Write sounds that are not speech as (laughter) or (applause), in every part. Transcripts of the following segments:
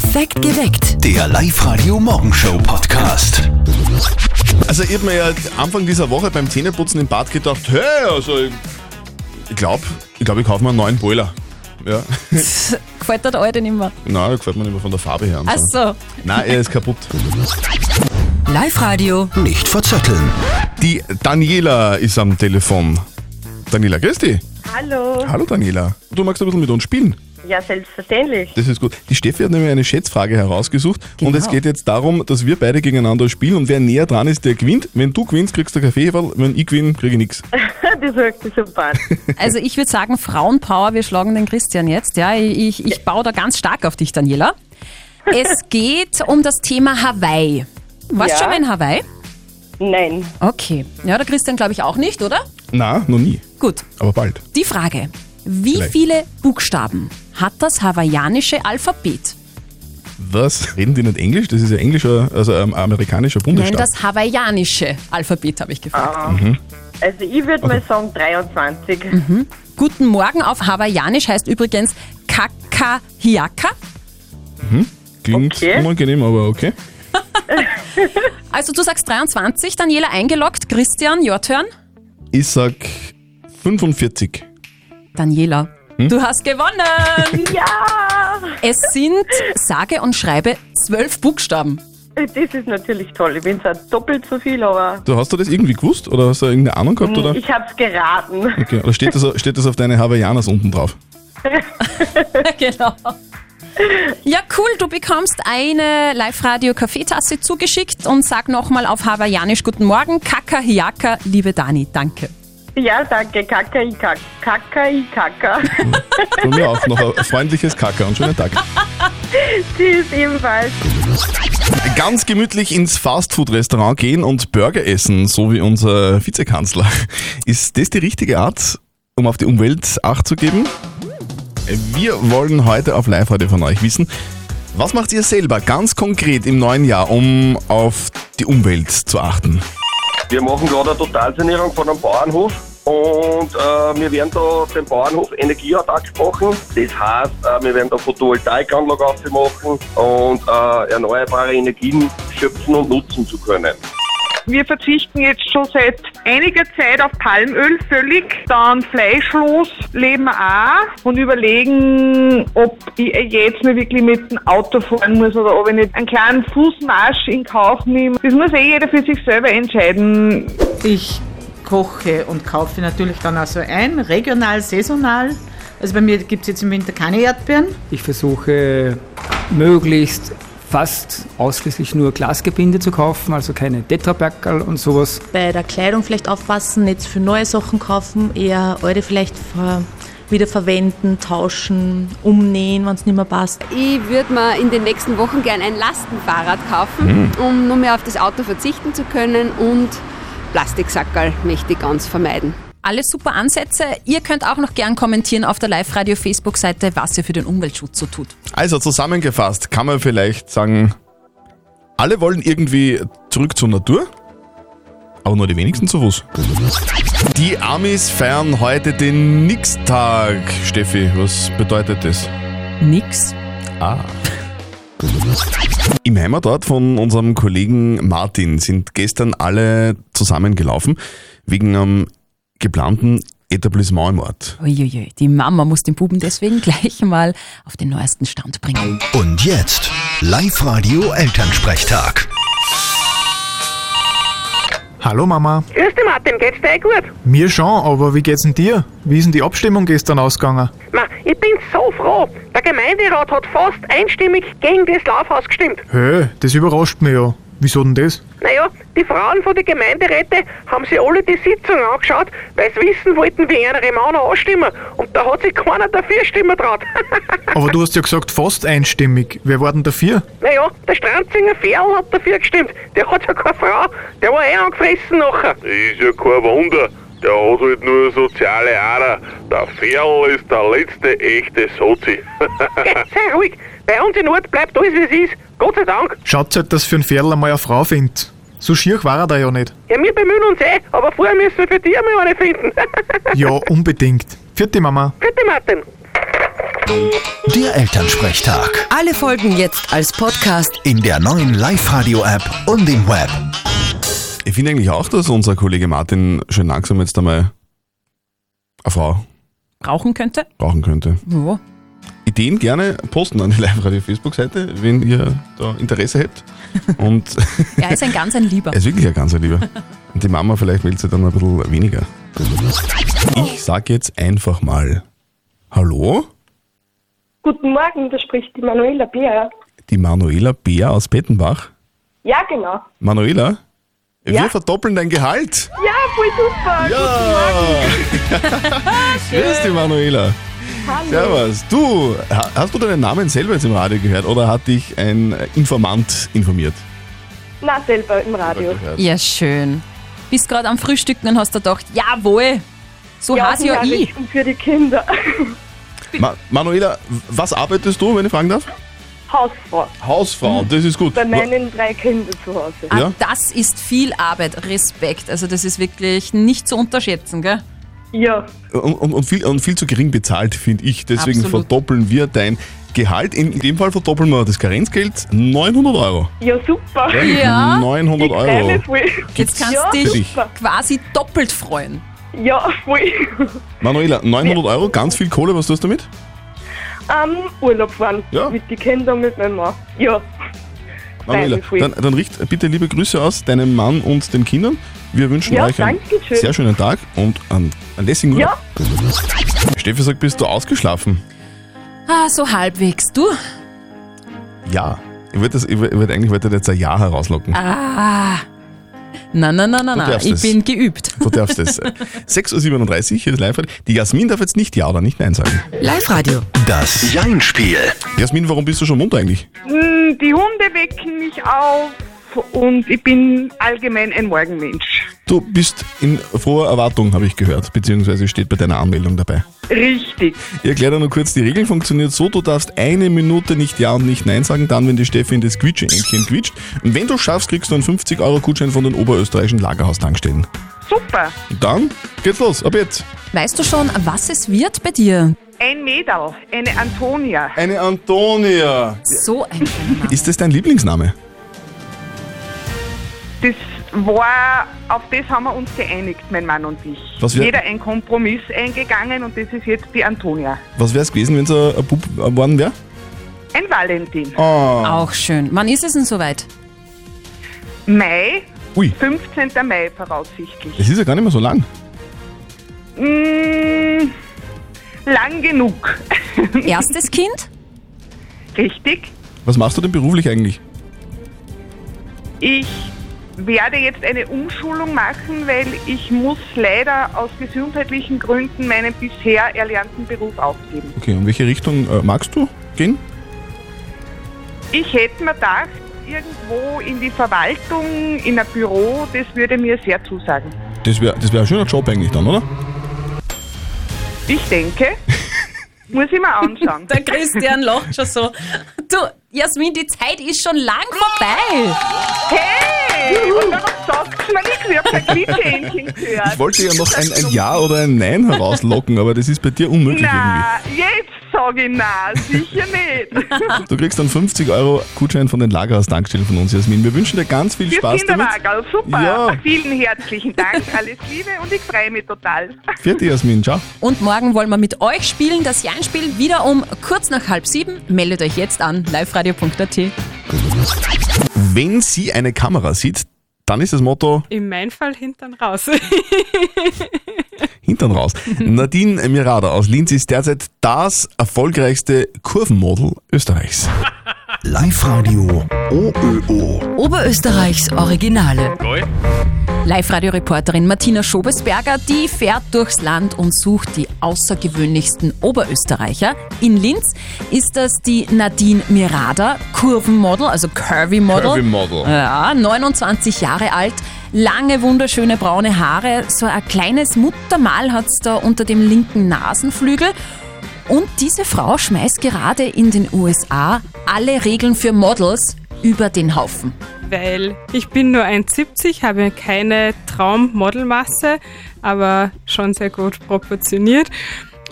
Perfekt geweckt. Der Live-Radio-Morgenshow-Podcast. Also ich hab mir ja Anfang dieser Woche beim Zähneputzen im Bad gedacht, hey, also ich ich glaube, ich, glaub, ich kaufe mir einen neuen Boiler. Ja. (laughs) Gefällt dir der alte nicht mehr? Nein, der gefällt mir nicht mehr von der Farbe her. Ach so. Nein, er ist kaputt. Live-Radio. Nicht verzetteln. Die Daniela ist am Telefon. Daniela, grüß dich. Hallo. Hallo Daniela. Du magst ein bisschen mit uns spielen. Ja, selbstverständlich. Das ist gut. Die Steffi hat nämlich eine Schätzfrage herausgesucht und Genau. es geht jetzt darum, dass wir beide gegeneinander spielen und wer näher dran ist, der gewinnt. Wenn du gewinnst, kriegst du Kaffee, wenn ich gewinne, kriege ich nichts. (laughs) Das hört sich super an. (laughs) Also ich würde sagen, Frauenpower, wir schlagen den Christian jetzt. Ja, ich, ich baue da ganz stark auf dich, Daniela. Es (laughs) geht um das Thema Hawaii. Warst du Ja. schon mal in Hawaii? Nein. Okay. Ja, der Christian glaube ich auch nicht, oder? Na, noch nie. Gut. Aber bald. Die Frage. Wie Vielleicht. viele Buchstaben hat das hawaiianische Alphabet? Was? Reden die nicht Englisch? Das ist ja englischer, also ähm, amerikanischer Nein, Bundesstaat. das hawaiianische Alphabet habe ich gefragt. Also ich würde mal sagen 23. Guten Morgen auf hawaiianisch heißt übrigens Kakahiaka. Klingt Okay. unangenehm, aber okay. (laughs) Also du sagst 23, Daniela eingeloggt, Christian, your turn. Ich sag 45. Daniela, du hast gewonnen! (laughs) Ja! Es sind sage und schreibe zwölf Buchstaben. Das ist natürlich toll. Ich bin zwar doppelt so viel, aber Du hast du das irgendwie gewusst oder hast du irgendeine Ahnung gehabt? Oder? ich hab's geraten. Okay. Oder steht das, steht das auf deine Hawaiianas unten drauf? (laughs) (laughs) genau. Ja, cool, du bekommst eine Live-Radio-Kaffeetasse zugeschickt und sag nochmal auf hawaiianisch Guten Morgen, Kakahiaka, liebe Dani, danke. Ja, danke. Kakai Kaka. Kakai Kaka. Von mir auch noch ein freundliches Kacker und schönen Tag. (laughs) Tschüss ebenfalls. Ganz gemütlich ins Fastfood-Restaurant gehen und Burger essen, so wie unser Vizekanzler. Ist das die richtige Art, um auf die Umwelt Acht zu geben? Wir wollen heute auf Live-Radio von euch wissen, was macht ihr selber ganz konkret im neuen Jahr, um auf die Umwelt zu achten? Wir machen gerade eine Totalsanierung von einem Bauernhof und äh, wir werden da den Bauernhof energieautark machen. Das heißt, äh, wir werden da Photovoltaikanlage aufmachen und äh, erneuerbare Energien schöpfen und nutzen zu können. Wir verzichten jetzt schon seit einiger Zeit auf Palmöl völlig, dann fleischlos leben wir auch und überlegen, ob ich jetzt mal wirklich mit dem Auto fahren muss oder ob ich nicht einen kleinen Fußmarsch in Kauf nehme. Das muss eh jeder für sich selber entscheiden. Ich koche und kaufe natürlich dann auch so ein, regional, saisonal. Also bei mir gibt es jetzt im Winter keine Erdbeeren. Ich versuche möglichst fast ausschließlich nur Glasgebinde zu kaufen, also keine Tetrapackerl und sowas. bei der Kleidung vielleicht aufpassen, nicht viel neue Sachen kaufen, eher alte vielleicht wieder verwenden, tauschen, umnähen, wenn es nicht mehr passt. Ich würde mir in den nächsten Wochen gern ein Lastenfahrrad kaufen, um nur mehr auf das Auto verzichten zu können und Plastiksackerl möchte ich ganz vermeiden. Alles super Ansätze. Ihr könnt auch noch gern kommentieren auf der Live-Radio-Facebook-Seite, was ihr für den Umweltschutz so tut. Also zusammengefasst kann man vielleicht sagen, alle wollen irgendwie zurück zur Natur, aber nur die wenigsten zu Fuß. Die Amis feiern heute den Nix-Tag. Steffi, was bedeutet das? Nix. Ah. Im Heimatort von unserem Kollegen Martin sind gestern alle zusammengelaufen wegen einem geplanten Etablissement im Ort. Uiuiui, die Mama muss den Buben deswegen (laughs) gleich mal auf den neuesten Stand bringen. Und jetzt Live-Radio Elternsprechtag. Hallo Mama. Grüß dich Martin, geht's dir eh gut? Mir schon, aber wie geht's denn dir? Wie ist denn die Abstimmung gestern ausgegangen? Ma, ich bin so froh. Der Gemeinderat hat fast einstimmig gegen das Laufhaus gestimmt. Hä, das überrascht mich ja. Wieso denn das? Naja, die Frauen von den Gemeinderäten haben sich alle die Sitzung angeschaut, weil sie wissen wollten, wie ihre Männer anstimmen. Und da hat sich keiner dafür stimmen traut. (laughs) Aber du hast ja gesagt fast einstimmig. Wer war denn dafür? naja, der Stranzinger Ferl hat dafür gestimmt. Der hat ja keine Frau. Der war eh angefressen nachher. Das ist ja kein Wunder. Der hat halt nur soziale Ader. Der Ferl ist der letzte echte Sozi. (laughs) Sei ruhig. Bei uns in Ort bleibt alles, wie es ist. Gott sei Dank. Schaut halt, dass für einen Ferl einmal eine Frau findet. So schier war er da ja nicht. Ja, wir bemühen uns eh, aber vorher müssen wir für dich einmal eine finden. (laughs) Ja, unbedingt. Vierte Mama. Bitte, Martin. Der Elternsprechtag. Alle Folgen jetzt als Podcast. In der neuen Live-Radio-App und im Web. Ich finde eigentlich auch, dass unser Kollege Martin schön langsam jetzt einmal eine Frau Brauchen könnte? brauchen könnte. Ja. Ideen gerne posten an die Live-Radio-Facebook-Seite, wenn ihr da Interesse habt. Und (laughs) Er ist ein ganz ein Lieber. er ist wirklich ein ganzer Lieber. Und die Mama vielleicht meldet sich dann ein bisschen weniger. Ich sag jetzt einfach mal Hallo, Guten Morgen, da spricht die Manuela Bär. die Manuela Bär aus Bettenbach. Ja, genau. Manuela, Ja? wir verdoppeln dein Gehalt. Ja, voll super. Ja! (laughs) Grüß dich, Manuela. Hallo. Servus. Du, ha- hast du deinen Namen selber jetzt im Radio gehört oder hat dich ein Informant informiert? Na, selber im Radio. Ja, schön. Bist gerade am Frühstücken und hast dir gedacht, jawohl, so ja, heiß ja ich. Nachrichten für die Kinder. Ma Manuela, was arbeitest du, wenn ich fragen darf? Hausfrau. Hausfrau, das ist gut. Bei meinen drei Kindern zu Hause. Ah, Ja. Das ist viel Arbeit, Respekt. Also das ist wirklich nicht zu unterschätzen, gell? Ja. Und, und, und, viel, und viel zu gering bezahlt, finde ich. Deswegen Absolut. verdoppeln wir dein Gehalt. In, in dem Fall verdoppeln wir das Karenzgeld 900 Euro. Ja, super. Ja. 900 Ich freu Euro. Jetzt kannst ja, dich dich. quasi doppelt freuen. Ja, voll. Manuela, 900 Euro, ganz viel Kohle, was tust du damit? Ähm, Urlaub fahren. Ja. Mit den Kindern, mit meinem Mann. Ja. Manuela, dann, dann richt bitte liebe Grüße aus deinem Mann und den Kindern. Wir wünschen Ja, euch einen schön. sehr schönen Tag und einen, lässigen Urlaub. Ja. Steffi sagt, bist du ausgeschlafen? Ah, so halbwegs. Du? Ja. Ich ich wollte eigentlich wollte jetzt ein Ja herauslocken. Ah. Na, na, na, na, Du na. darfst Ich es. bin geübt. Du darfst es. (laughs) 6.37 Uhr, hier ist live Die Jasmin darf jetzt nicht Ja oder nicht Nein sagen. Live-Radio. Das Jein-Spiel. Jasmin, warum bist du schon munter eigentlich? Mm, Die Hunde wecken mich auf und ich bin allgemein ein Morgenmensch. Du bist in froher Erwartung, habe ich gehört, beziehungsweise steht bei deiner Anmeldung dabei. Richtig. Ich erkläre dir nur kurz, die Regel funktioniert so, du darfst eine Minute nicht Ja und nicht Nein sagen, dann, wenn die Steffi in das Quietsche-Entchen quietscht. Und wenn du schaffst, kriegst du einen 50-Euro-Gutschein von den oberösterreichischen Lagerhaustankstellen. Super. Und dann geht's los, ab jetzt. Weißt du schon, was es wird bei dir? Ein Mädel, eine Antonia. Eine Antonia. So ein schöner Name. Ist das dein Lieblingsname? Das war, auf das haben wir uns geeinigt, mein Mann und ich. Was wär- Jeder ein Kompromiss eingegangen und das ist jetzt die Antonia. Was wäre es gewesen, wenn es ein ein Bub geworden wäre? Ein Valentin. Oh. Auch schön. Wann ist es denn soweit? Mai, Ui, 15. Mai voraussichtlich. es ist ja gar nicht mehr so lang. Mm, lang genug. (laughs) Erstes Kind? Richtig. Was machst du denn beruflich eigentlich? Ich werde jetzt eine Umschulung machen, weil ich muss leider aus gesundheitlichen Gründen meinen bisher erlernten Beruf aufgeben. Okay, und welche Richtung äh, magst du gehen? Ich hätte mir gedacht, irgendwo in die Verwaltung, in ein Büro, das würde mir sehr zusagen. Das wäre das wär ein schöner Job eigentlich dann, oder? Ich denke, muss ich mir anschauen. (laughs) Der Christian lacht schon so. Du, Jasmin, die Zeit ist schon lang vorbei. Hey, und warum sagst du mir nichts? Ich habe kein gehört. Ich wollte ja noch ein, ein Ja oder ein Nein herauslocken, aber das ist bei dir unmöglich Na, jetzt sage ich nein, sicher nicht. Du kriegst dann 50 Euro Gutschein von den Lagerhaus-Tankstellen von uns, Jasmin. Wir wünschen dir ganz viel Für Spaß damit. Kinderwagerl, super. Ja. Vielen herzlichen Dank, alles Liebe und ich freue mich total. Vierte Jasmin, ciao. Und morgen wollen wir mit euch spielen. Das Jeinspiel wieder um kurz nach halb sieben. Meldet euch jetzt an, liveradio.at. Wenn sie eine Kamera sieht, dann ist das Motto In meinem Fall hintern raus. (laughs) Hintern raus. (laughs) Nadine Mirada aus Linz ist derzeit das erfolgreichste Kurvenmodel Österreichs. Live-Radio OÖO. Oberösterreichs Originale. Live-Radio-Reporterin Martina Schobesberger, die fährt durchs Land und sucht die außergewöhnlichsten Oberösterreicher. In Linz ist das die Nadine Mirada, Kurvenmodel, also Curvy Model. Curvy Model. Ja, 29 Jahre alt, lange wunderschöne braune Haare, so ein kleines Muttermal hat's da unter dem linken Nasenflügel. Und diese Frau schmeißt gerade in den USA alle Regeln für Models über den Haufen. Weil ich bin nur 1,70, habe keine Traummodelmasse, aber schon sehr gut proportioniert.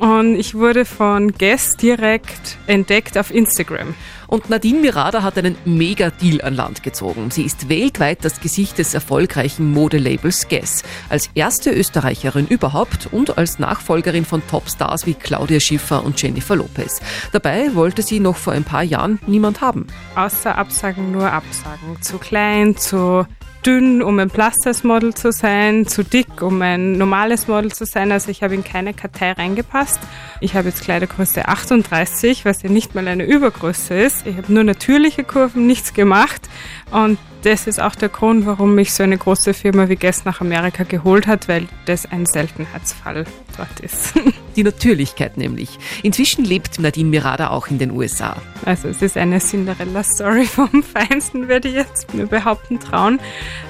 und ich wurde von Guess direkt entdeckt auf Instagram. Und Nadine Mirada hat einen Mega-Deal an Land gezogen. Sie ist weltweit das Gesicht des erfolgreichen Modelabels Guess. Als erste Österreicherin überhaupt und als Nachfolgerin von Topstars wie Claudia Schiffer und Jennifer Lopez. Dabei wollte sie noch vor ein paar Jahren niemand haben. Außer Absagen nur Absagen. Zu klein, zu dünn, um ein Plus-Size-Model zu sein, zu dick, um ein normales Model zu sein. Also ich habe in keine Kartei reingepasst. Ich habe jetzt Kleidergröße 38, was ja nicht mal eine Übergröße ist. Ich habe nur natürliche Kurven, nichts gemacht. Und das ist auch der Grund, warum mich so eine große Firma wie Guess nach Amerika geholt hat, weil das ein Seltenheitsfall dort ist. (laughs) Die Natürlichkeit nämlich. Inzwischen lebt Nadine Mirada auch in den USA. Also es ist eine Cinderella-Story vom (laughs) Feinsten, würde ich jetzt mir behaupten trauen.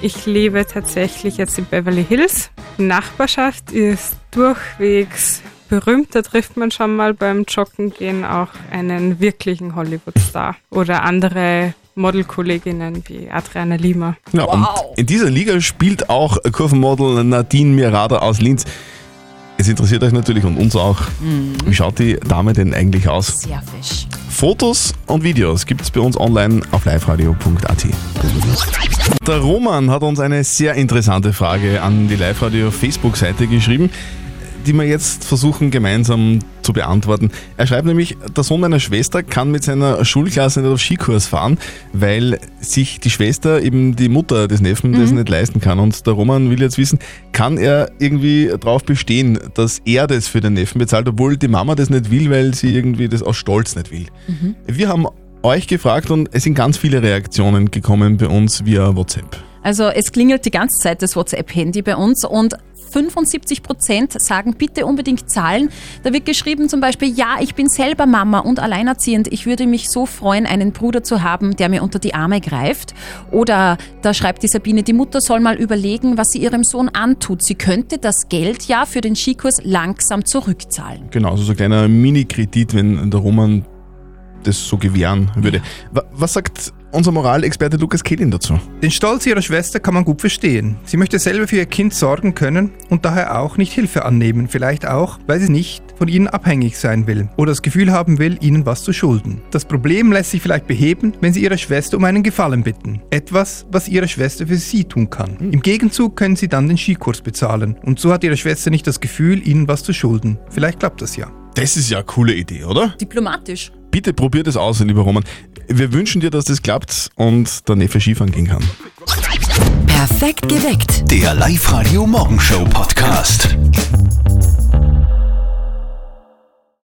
Ich lebe tatsächlich jetzt in Beverly Hills. Die Nachbarschaft ist durchwegs berühmt. Da trifft man schon mal beim Joggen gehen auch einen wirklichen Hollywood-Star oder andere Modelkolleginnen wie Adriana Lima. Ja, und in dieser Liga spielt auch Kurvenmodel Nadine Mirada aus Linz. Es interessiert euch natürlich und uns auch, wie schaut die Dame denn eigentlich aus? Sehr fisch. Fotos und Videos gibt es bei uns online auf liveradio.at. Der Roman hat uns eine sehr interessante Frage an die Live-Radio Facebook-Seite geschrieben, die wir jetzt versuchen gemeinsam zu beantworten. Er schreibt nämlich, der Sohn meiner Schwester kann mit seiner Schulklasse nicht auf Skikurs fahren, weil sich die Schwester, eben die Mutter des Neffen, das nicht leisten kann. Und der Roman will jetzt wissen, kann er irgendwie darauf bestehen, dass er das für den Neffen bezahlt, obwohl die Mama das nicht will, weil sie irgendwie das aus Stolz nicht will. Wir haben euch gefragt und es sind ganz viele Reaktionen gekommen bei uns via WhatsApp. Also es klingelt die ganze Zeit das WhatsApp-Handy bei uns und 75 Prozent sagen bitte unbedingt zahlen. Da wird geschrieben zum Beispiel, ja, ich bin selber Mama und alleinerziehend. Ich würde mich so freuen, einen Bruder zu haben, der mir unter die Arme greift. Oder da schreibt die Sabine, die Mutter soll mal überlegen, was sie ihrem Sohn antut. Sie könnte das Geld ja für den Skikurs langsam zurückzahlen. Genau, also so ein kleiner Mini-Kredit, wenn der Roman das so gewähren würde. Wa- Was sagt unser Moralexperte Lukas Kehlin dazu? Den Stolz ihrer Schwester kann man gut verstehen. Sie möchte selber für ihr Kind sorgen können und daher auch nicht Hilfe annehmen. Vielleicht auch, weil sie nicht von ihnen abhängig sein will oder das Gefühl haben will, ihnen was zu schulden. Das Problem lässt sich vielleicht beheben, wenn sie ihre Schwester um einen Gefallen bitten. Etwas, was ihre Schwester für sie tun kann. Im Gegenzug können sie dann den Skikurs bezahlen und so hat ihre Schwester nicht das Gefühl, ihnen was zu schulden. Vielleicht klappt das ja. Das ist ja eine coole Idee, oder? Diplomatisch. Bitte probier das aus, lieber Roman. Wir wünschen dir, dass das klappt und der Neffe Skifahren gehen kann. Perfekt geweckt. Der Live-Radio Morgenshow Podcast.